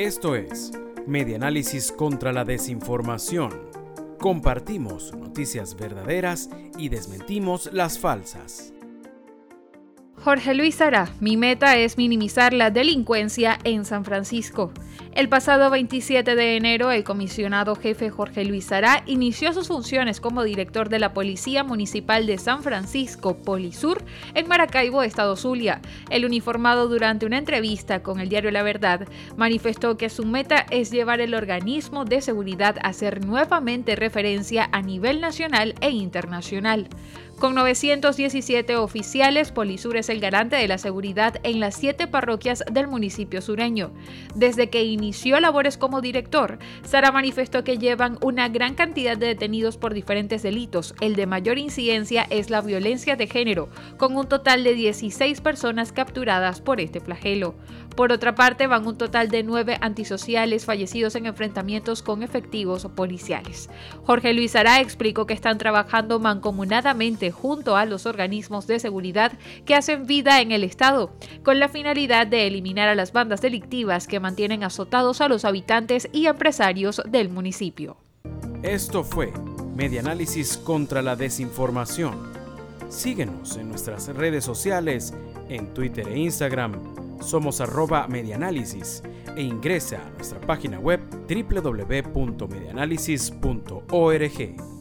Esto es Medianálisis contra la Desinformación. Compartimos noticias verdaderas y desmentimos las falsas. Jorge Luis Sara, mi meta es minimizar la delincuencia en San Francisco. El pasado 27 de enero, el comisionado jefe Jorge Luis Sara inició sus funciones como director de la Policía Municipal de San Francisco, Polisur, en Maracaibo, Estado Zulia. El uniformado durante una entrevista con el diario La Verdad manifestó que su meta es llevar el organismo de seguridad a ser nuevamente referencia a nivel nacional e internacional. Con 917 oficiales, Polisur es el garante de la seguridad en las siete parroquias del municipio sureño. Desde que inició labores como director, Sara manifestó que llevan una gran cantidad de detenidos por diferentes delitos. El de mayor incidencia es la violencia de género, con un total de 16 personas capturadas por este flagelo. Por otra parte, van un total de nueve antisociales fallecidos en enfrentamientos con efectivos policiales. Jorge Luis Sara explicó que están trabajando mancomunadamente junto a los organismos de seguridad que hacen vida en el Estado, con la finalidad de eliminar a las bandas delictivas que mantienen a los habitantes y empresarios del municipio. Esto fue Medianálisis contra la Desinformación. Síguenos en nuestras redes sociales, en Twitter e Instagram. Somos arroba medianálisis e ingresa a nuestra página web www.medianálisis.org.